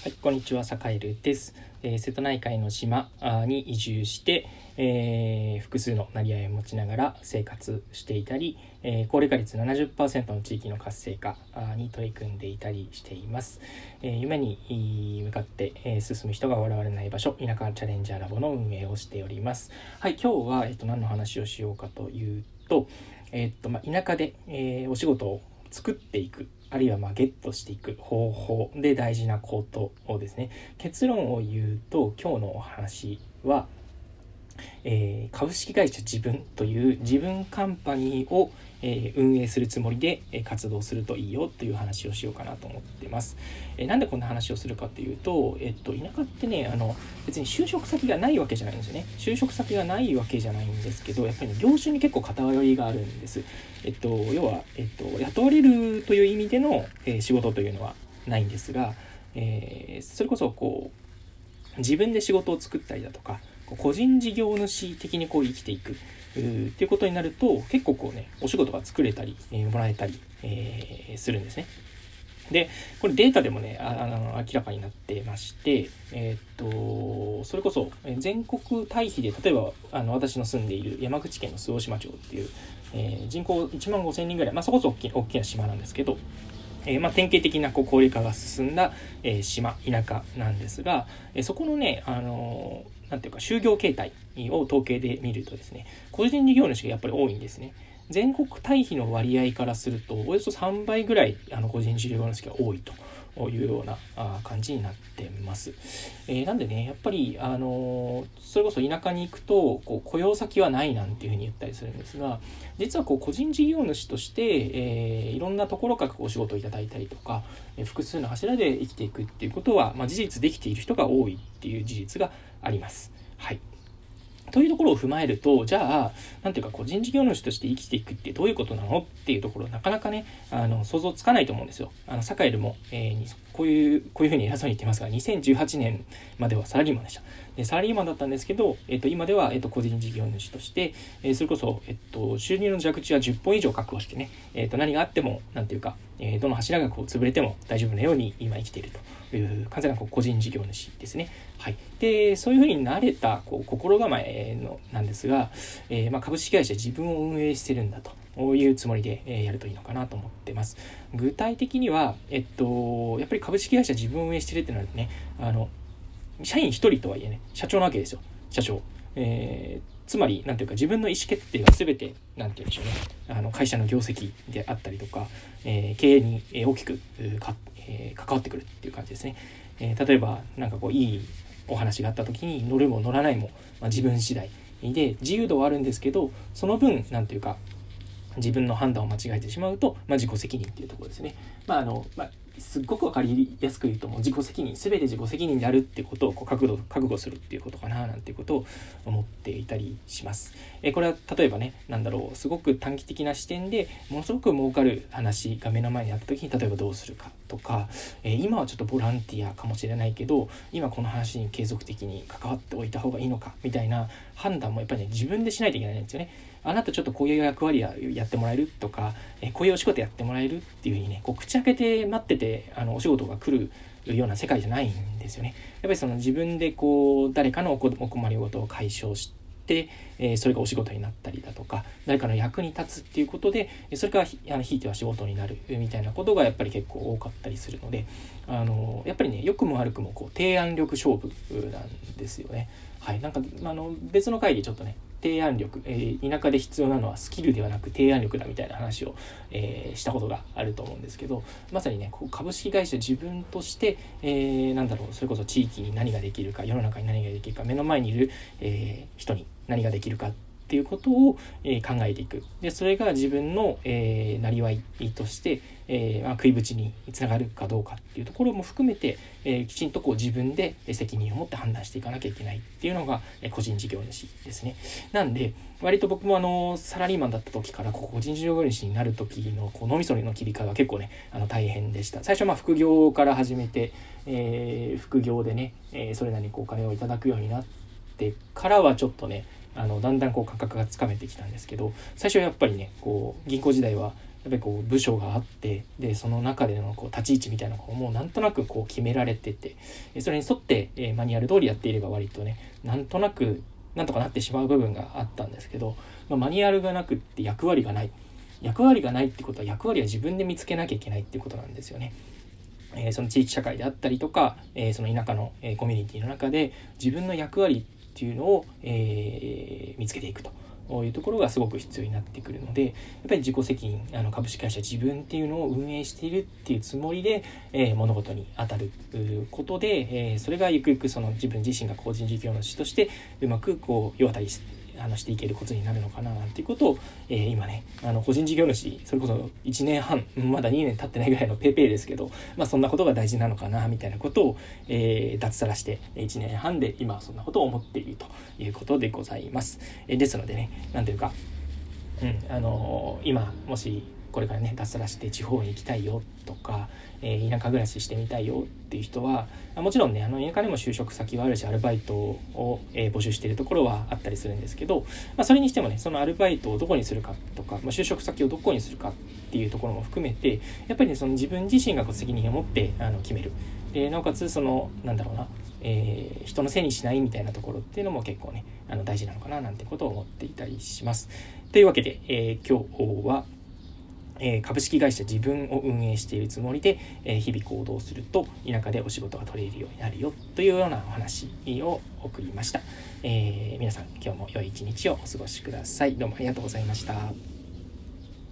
はい、こんにちは、サカエルです。えー、瀬戸内海の島に移住して、えー、複数の成り合いを持ちながら生活していたり、えー、高齢化率70%の地域の活性化に取り組んでいたりしています。え夢に向かって、え進む人が笑われない場所、田舎チャレンジャーラボの運営をしております。はい、今日は、えっと、何の話をしようかというと、えっとまあ、田舎で、えお仕事を作っていくあるいはまゲットしていく方法で大事なことをですね。結論を言うと今日のお話は、えー、株式会社自分という自分カンパニーをえ運営するつもりで、え活動するといいよという話をしようかなと思ってます。えなんでこんな話をするかっていうと、えっと、田舎ってね、あの、別に就職先がないわけじゃないんですよね。就職先がないわけじゃないんですけど、やっぱり、ね、業種に結構偏りがあるんです。えっと、要は、えっと、雇われるという意味での、え仕事というのはないんですが、え、それこそ、こう、自分で仕事を作ったりだとか、個人事業主的にこう生きていく。っていうことになると結構こうねお仕事が作れたり、えー、もらえたり、えー、するんですね。でこれデータでもねあの明らかになってましてえー、っとそれこそ全国対比で例えばあの私の住んでいる山口県の周防島町っていう、えー、人口1万5,000人ぐらい、まあ、そこそ大大きな島なんですけどえ、まあ、典型的なこう高齢化が進んだ、え、島田舎なんですが、え、そこのね、あのなんていうか就業形態を統計で見るとですね個人事業主がやっぱり多いんですね。全国対比の割合からするとおよそ3倍ぐらいあの個人事業主が多いと。いうような感じになってます。えー、なんでね、やっぱり、あの、それこそ田舎に行くと、こう雇用先はないなんていうふうに言ったりするんですが、実はこう個人事業主として、えー、いろんなところからお仕事をいただいたりとか、え複数の柱で生きていくっていうことは、まあ、事実できている人が多いっていう事実があります。はい。というところを踏まえると、じゃあ、なんていうか個人事業主として生きていくってどういうことなの？っていうところ、なかなかね、あの、想像つかないと思うんですよ。あの、サカエルも、えー、こういう、こういうふうに偉そうに言ってますが、2018年まではサラリーマンでした。で、サラリーマンだったんですけど、えっ、と、今では、えっ、と、個人事業主として、え、それこそ、えっ、と、収入の弱地は10本以上確保してね、えっ、と、何があっても、なんていうか、え、どの柱がこう潰れても大丈夫なように今生きているという完全なこう個人事業主ですね。はい、でそういうふうになれたこう心構えのなんですが、え、まあ、株式会社自分を運営してるんだとういうつもりで、えやるといいのかなと思ってます。具体的には、えっと、やっぱり株式会社自分運営してるってなるとね、あの、社員1人とはいえね、社長なわけですよ。社長。えーつまり、なんていうか、自分の意思決定が全て、なんていうんでしょうね、あの会社の業績であったりとか、えー、経営に大きくか、えー、関わってくるっていう感じですね。えー、例えば、なんかこう、いいお話があった時に、乗るも乗らないも、まあ、自分次第で、自由度はあるんですけど、その分、なんていうか、自分の判断を間違えてしまうと、まあ、自己責任っていうところですね。まああのまあ、すっごく分かりやすく言うともう自己責任全て自己責任であるってことをこう覚悟覚悟するっていうことかななんていうことを思っていたりします。えこれは例えばね何だろうすごく短期的な視点でものすごく儲かる話が目の前にあった時に例えばどうするかとか、え今はちょっとボランティアかもしれないけど今この話に継続的に関わっておいた方がいいのかみたいな判断もやっぱりね自分でしないといけないんですよね。あなたちょっとこういう役割ややってもらえるとか、えこういうお仕事やってもらえるっていうふうにねこう口開けて待っててあのお仕事が来るような世界じゃないんですよね。やっぱりその自分でこう誰かのお困りごとを解消して、えそれがお仕事になったりだとか誰かの役に立つっていうことでそれからあのひいては仕事になるみたいなことがやっぱり結構多かったりするのであのやっぱりね良くも悪くもこう提案力勝負なんですよね。はい、なんかあの別の回でちょっとね提案力、えー、田舎で必要なのはスキルではなく提案力だみたいな話を、えー、したことがあると思うんですけどまさにねこう株式会社自分として、えー、なんだろうそれこそ地域に何ができるか世の中に何ができるか目の前にいる、え、人に何ができるかっっていうことを、え考えていくでそれが自分の、え、なりわいとして、え、ま、食いぶちにつながるかどうかっていうところも含めて、え、きちんとこう自分で責任を持って判断していかなきゃいけないっていうのが、え個人事業主ですね。なんで割と僕もあのサラリーマンだった時から個人事業主になる時のこう脳みその切り替えは結構ねあの大変でした。最初まあ副業から始めて、え副業でね、えそれなりにこうお金をいただくようになってからはちょっとねあのだんだんこう価格がつかめてきたんですけど最初はやっぱりねこう銀行時代はやっ、ぱりこう部署があってでその中でのこう立ち位置みたいなのをもうなんとなくこう決められててそれに沿って、えマニュアル通りやっていれば割とねなんとなくなんとかなってしまう部分があったんですけど、まあ、マニュアルがなくって役割がない役割がないってことは役割は自分で見つけなきゃいけないってことなんですよね。えー、その地域社会であったりとか、えー、その田舎の、えー、コミュニティの中で自分の役割っていうのを、えー見つけていくと。いうところがすごく必要になってくるのでやっぱり自己責任あの株式会社自分っていうのを運営しているっていうつもりで、えー、物事に当たることで、えー、それがゆくゆくその自分自身が個人事業主としてうまくこう世渡り話していけることになるのかななんていうことを、えー、今ねあの個人事業主それこそ1年半まだ2年経ってないぐらいの PayPay ですけど、まあ、そんなことが大事なのかなみたいなことを、えー、脱サラして1年半で今そんなことを思っているということでございます。えー、ですのでね何というか、うんあのー、今もしこれからね脱サラして地方に行きたいよとか、えー、田舎暮らししてみたいよっていう人はもちろんねあの田舎でも就職先はあるしアルバイトを、えー、募集しているところはあったりするんですけど、まあ、それにしてもねそのアルバイトをどこにするかとか、まあ、就職先をどこにするかっていうところも含めてやっぱりねその自分自身がこう責任を持ってあの決めるでなおかつそのなんだろうなえー、人のせいにしないみたいなところっていうのも結構ねあの大事なのかななんてことを思っていたりします。というわけで、えー、今日はえ株式会社自分を運営しているつもりで、え日々行動すると田舎でお仕事が取れるようになるよというようなお話を送りました、えー、皆さん今日も良い一日をお過ごしください。どうもありがとうございました。